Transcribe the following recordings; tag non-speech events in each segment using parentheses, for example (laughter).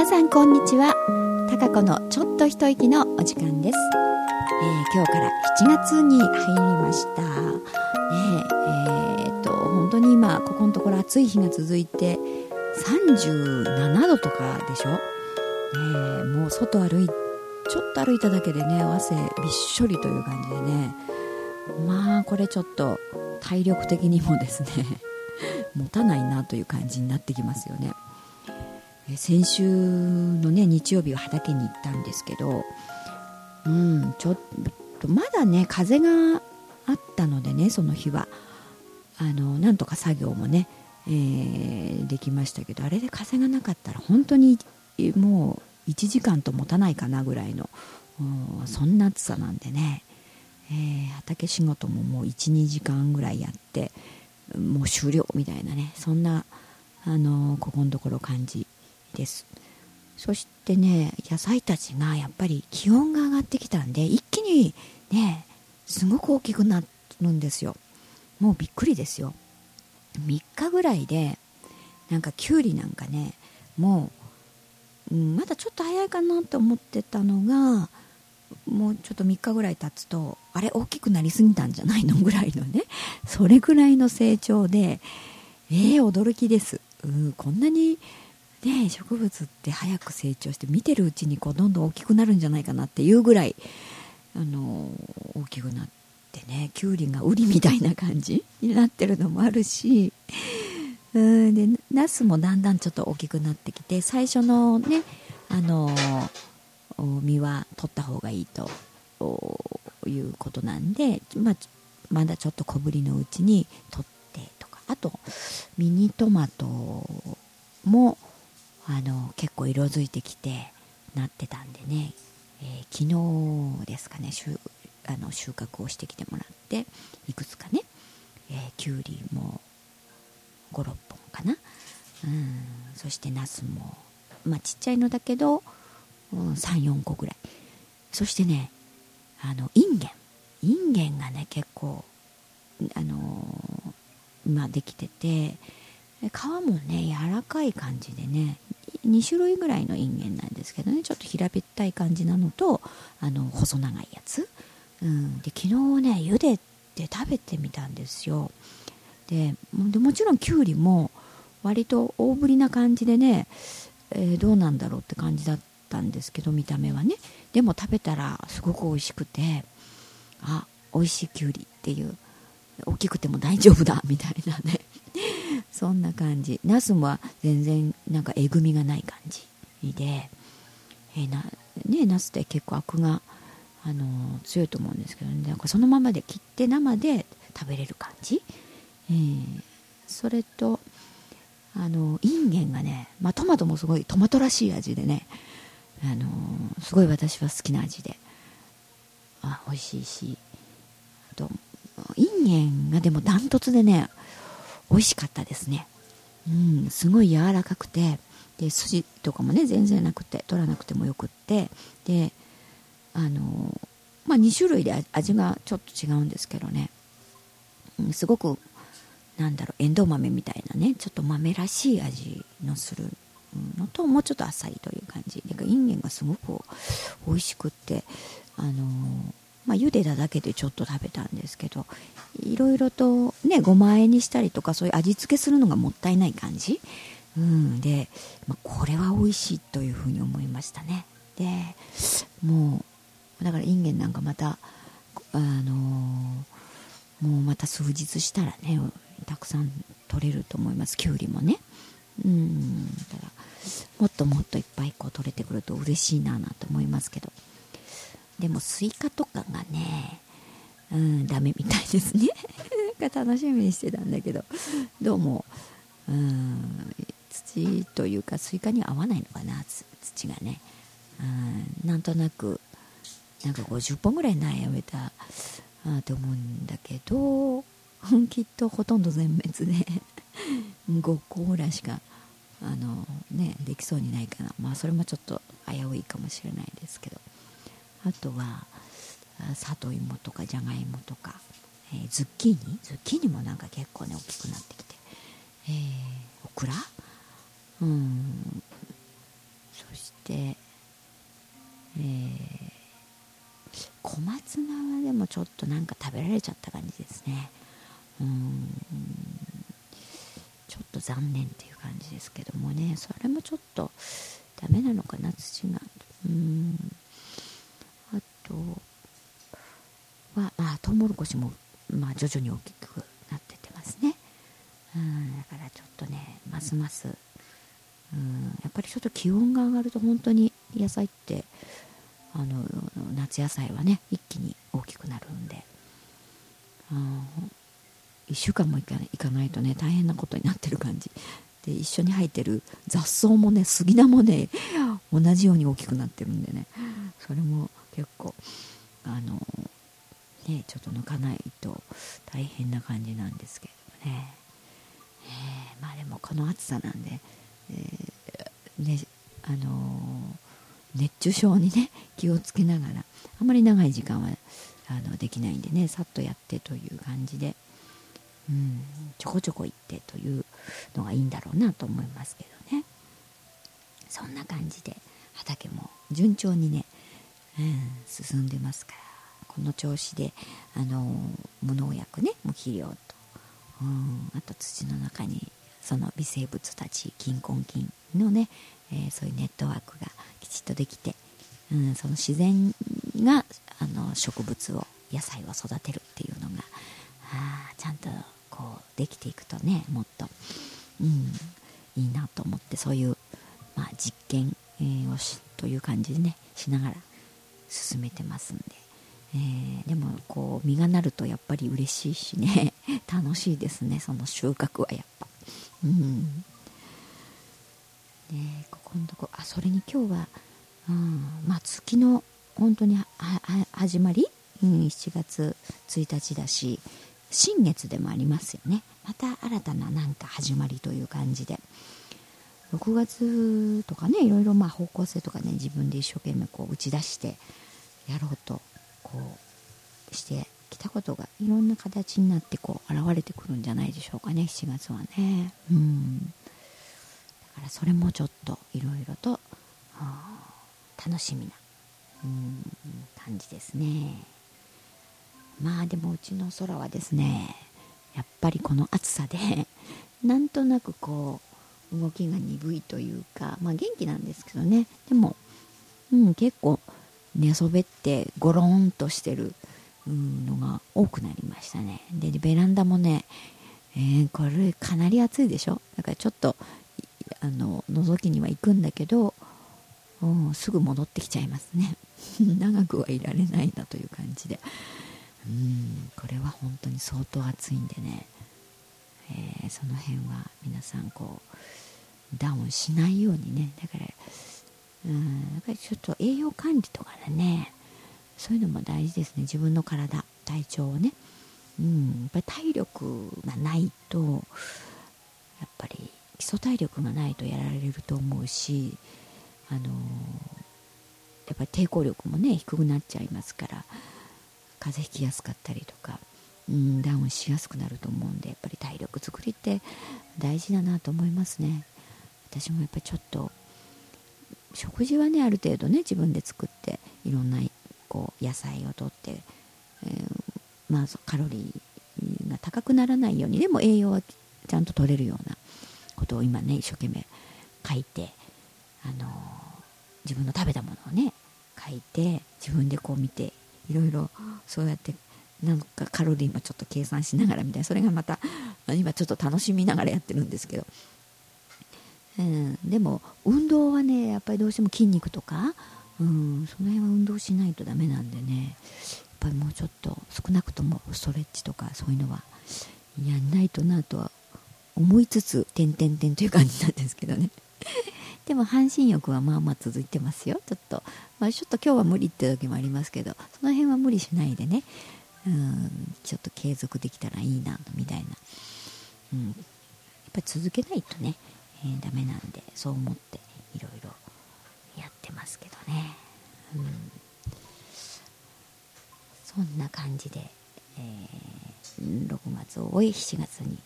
皆さんこんにちは。たかこのちょっと一息のお時間です、えー、今日から7月に入りました。ねええー、っと本当に今ここのところ暑い日が続いて37度とかでしょ、ね、もう外歩いちょっと歩いただけでね汗びっしょりという感じでね。まあこれちょっと体力的にもですね (laughs) 持たないなという感じになってきますよね。先週のね日曜日は畑に行ったんですけどうんちょっとまだね風があったのでねその日は。あのなんとか作業もね、えー、できましたけどあれで風がなかったら本当にもう1時間と持たないかなぐらいのそんな暑さなんでね、えー、畑仕事ももう12時間ぐらいやってもう終了みたいなねそんなあのここのところ感じです。そしてね野菜たちがやっぱり気温が上がってきたんで一気にねすごく大きくなるんですよ。もうびっくりですよ。3日ぐらいでなんかきゅうりなんかねもう、うん、まだちょっと早いかなと思ってたのがもうちょっと3日ぐらい経つとあれ大きくなりすぎたんじゃないのぐらいのねそれぐらいの成長でえー、驚きです、うん、こんなにね植物って早く成長して見てるうちにこうどんどん大きくなるんじゃないかなっていうぐらい、あの大きくなってねきゅうりがウリみたいな感じになってるのもあるしうんでナスもだんだんちょっと大きくなってきて最初のねあの実は取った方がいいということなんで、まあ、まだちょっと小ぶりのうちに取ってとかあとミニトマトもあの結構色づいてきてなってたんでね、えー、昨日ですかね収あの収穫をしてきてもらっていくつかね、えー、きゅうりも56本かな。うんそしてナスもまあちっちゃいのだけど、うん、34個ぐらい。そしてねあのインゲンインゲンがね結構あのー、まあできてて皮もね柔らかい感じでね2種類ぐらいのインゲンなんですけどね。ちょっと平べったい感じなのとあの細長いやつ、うん、で昨日ね茹でて食べてみたんですよ。でもちろんきゅうりも割と大ぶりな感じでね、えー、どうなんだろうって感じだったんですけど見た目はね。でも食べたらすごく美味しくてあ美味しいきゅうりっていう。大きくても大丈夫だみたいなね。そんな感じ。ナスは全然なんかえぐみがない感じ。で、えー、なねナスって結構アクが、あのー、強いと思うんですけど、ね、なんかそのままで切って生で食べれる感じ、えー、それとあのインゲンがね、まあ、トマトもすごいトマトらしい味でね、あのー、すごい私は好きな味であ美味しいしあとインゲンがでもダントツでね美味しかったですね。うんすごい柔らかくてで筋とかもね全然なくて取らなくてもよくってであのまあ2種類で味がちょっと違うんですけどね、うん、すごくなんだろうエンドウ豆みたいなねちょっと豆らしい味のするのともうちょっとあっさりという感じ。でインゲンがすごく美味しくってあのまあ、茹でただけでちょっと食べたんですけどいろいろとねごまあえにしたりとかそういう味付けするのがもったいない感じ、うん、で、まあ、これは美味しいというふうに思いましたね。でもうだからインゲンなんかまたあの、もうまた数日したらねたくさん取れると思います。きゅうりもね。うん。だからもっともっといっぱいこう取れてくると嬉しいななと思いますけど。でもスイカとかがねうんダメみたいですね。楽しみにしてたんだけど。どうもうん土というかスイカに合わないのかな。土がね。うんなんとなくなんか50本ぐらい苗植えたあと思うんだけどきっとほとんど全滅で5個ぐらいしかあのねできそうにないかなまあそれもちょっと危ういかもしれないですけど。あとは里芋とかじゃがいもとか、えー、ズッキーニ？ズッキーニもなんか結構ね大きくなってきて、えー、オクラ？うん。そして、えー、小松菜はでもちょっとなんか食べられちゃった感じですね。うん。ちょっと残念っていう感じですけどもね。それもちょっとダメなのかな土が。うん。とはまあトウモロコシも、まあ、徐々に大きくなってってますね。うんだからちょっとねますますうんやっぱりちょっと気温が上がると本当に野菜ってあの夏野菜はね一気に大きくなるんで、うん、1週間もいかいかないとね大変なことになってる感じ。で一緒に生えてる雑草もね杉菜もね同じように大きくなってるんでね。それも結構あのねちょっと抜かないと大変な感じなんですけどね、えー、まあでもこの暑さなんで、えー、ねあの、熱中症にね気をつけながらあまり長い時間はあのできないんでねさっとやってという感じで、うん、ちょこちょこ行ってというのがいいんだろうなと思いますけどね。そんな感じで畑も順調にね、進んでますから。この調子であの無農薬ね無肥料と、うん、あと土の中にその微生物たち菌根菌のね、えー、そういうネットワークがきちっとできて、うん、その自然があの植物を野菜を育てるっていうのがあちゃんとこうできていくとねもっと、うん、いいなと思ってそういう、まあ、実験、をしという感じでねしながら進めてますんで、えー、でもこう実がなるとやっぱり嬉しいしね。(laughs) 楽しいですねその収穫はやっぱ。うん。ねここのとこあそれに今日は、うんまあ、月の本当に始まり、うん、7月1日だし新月でもありますよね。また新たななんか始まりという感じで。6月とかねいろいろまあ方向性とかね自分で一生懸命こう打ち出してやろうとこうしてきたことがいろんな形になってこう現れてくるんじゃないでしょうかね7月はね。うん。だからそれもちょっといろいろと楽しみなうん感じですね。まあでもうちの空はですねやっぱりこの暑さでなんとなくこう動きが鈍いというかまあ元気なんですけどね。でも、うん、結構寝そべってゴロンとしてるのが多くなりましたね。でベランダもね、えー、これかなり暑いでしょ？だからちょっとあの覗きには行くんだけど、うん、すぐ戻ってきちゃいますね。(laughs) 長くはいられないなという感じで。うんこれは本当に相当暑いんでね、えー、その辺は皆さんこうダウンしないようにね。だからうんやっぱりちょっと栄養管理とかね。そういうのも大事ですね。自分の体体調をね。うんやっぱり体力がないとやっぱり基礎体力がないとやられると思うしあのー、やっぱり抵抗力もね低くなっちゃいますから風邪ひきやすかったりとか、うん、ダウンしやすくなると思うんでやっぱり体力作りって大事だなと思いますね。私もやっぱりちょっと食事はねある程度ね自分で作っていろんなこう野菜をとって、えー、まあカロリーが高くならないようにでも栄養はちゃんと取れるようなことを今ね一生懸命書いて、あのー、自分の食べたものをね書いて自分でこう見ていろいろそうやってなんかカロリーもちょっと計算しながらみたいなそれがまた (laughs) 今ちょっと楽しみながらやってるんですけど、うん、でも運動はねやっぱりどうしても筋肉とか、うん、その辺は運動しないとダメなんでね。やっぱりもうちょっと少なくともストレッチとかそういうのはやんないとなとは思いつつ点々点という感じなんですけどね。(laughs) でも半身浴はまあまあ続いてますよちょっと、まあ、ちょっと今日は無理って時もありますけどその辺は無理しないでね。うんちょっと継続できたらいいなみたいな、うん、やっぱり続けないとね、えー、ダメなんでそう思っていろいろやってますけどね、うん、そんな感じで、えー、6月を終え7月に、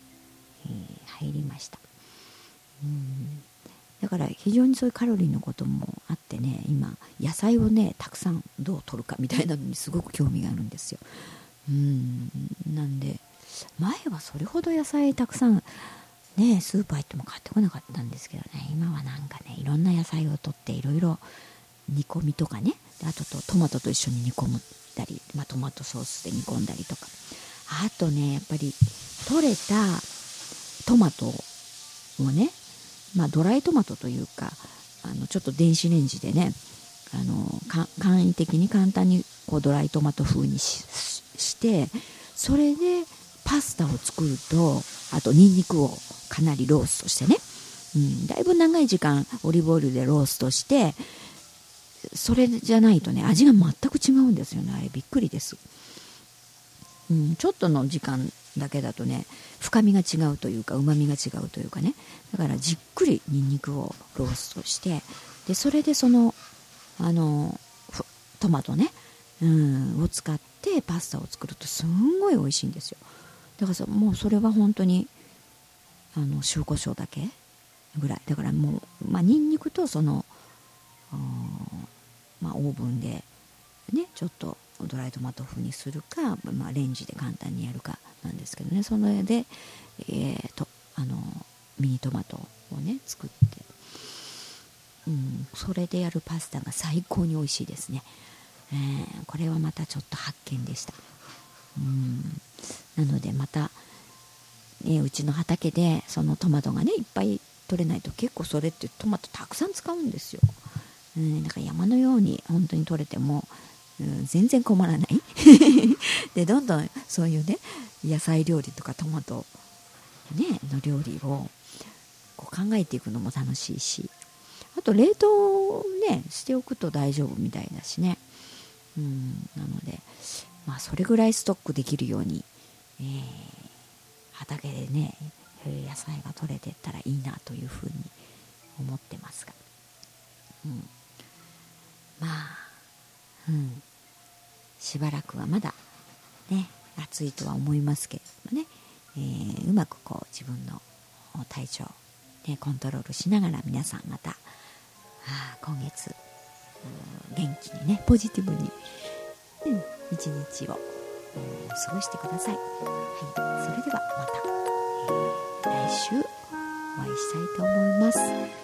えー、入りました、うん。だから非常にそういうカロリーのこともあってね今野菜をねたくさんどう取るかみたいなのにすごく興味があるんですよ。うん。なんで前はそれほど野菜たくさんねスーパー行っても買ってこなかったんですけどね。今はなんかねいろんな野菜を取っていろいろ煮込みとかね。あととトマトと一緒に煮込むたり、まあ、トマトソースで煮込んだりとか。あとねやっぱり取れたトマトをね、まあ、ドライトマトというかあのちょっと電子レンジでねあの簡易的に簡単にこうドライトマト風にししてそれでパスタを作るとあとニンニクをかなりローストしてね、うん、だいぶ長い時間オリーブオイルでローストしてそれじゃないとね味が全く違うんですよね。あれびっくりです、うん、ちょっとの時間だけだとね深みが違うというかうまみが違うというかね。だからじっくりにんにくをローストしてでそれでそのあのトマトね、うん、を使ってパスタを作るとすんごい美味しいんですよ。だからもうそれは本当にあの塩コショウだけぐらい。だからもうまあにんにくとそのまあ、オーブンでねちょっとドライトマト風にするか、まあ、レンジで簡単にやるかなんですけどね。その上で、えー、とあのミニトマトをね作って、うん、それでやるパスタが最高に美味しいですね、えー、これはまたちょっと発見でした。うん。なのでまた、ね、うちの畑でそのトマトがねいっぱい取れないと結構それってトマトたくさん使うんですよ。うん、なんか山のように本当に取れても、うん、全然困らない。(laughs) でどんどんそういうね野菜料理とかトマト、ね、の料理をこう考えていくのも楽しいしあと冷凍ねしておくと大丈夫みたいだしね、うん、なのでまあそれぐらいストックできるように、えー、畑でね野菜が取れてったらいいなというふうに思ってますが、うん、まあうん。しばらくはまだね暑いとは思いますけれどもね、えー、うまくこう自分の体調、ね、コントロールしながら皆さんまたあ今月元気にねポジティブに、うん、一日を、うん、過ごしてください、はい、それではまた、えー、来週お会いしたいと思います。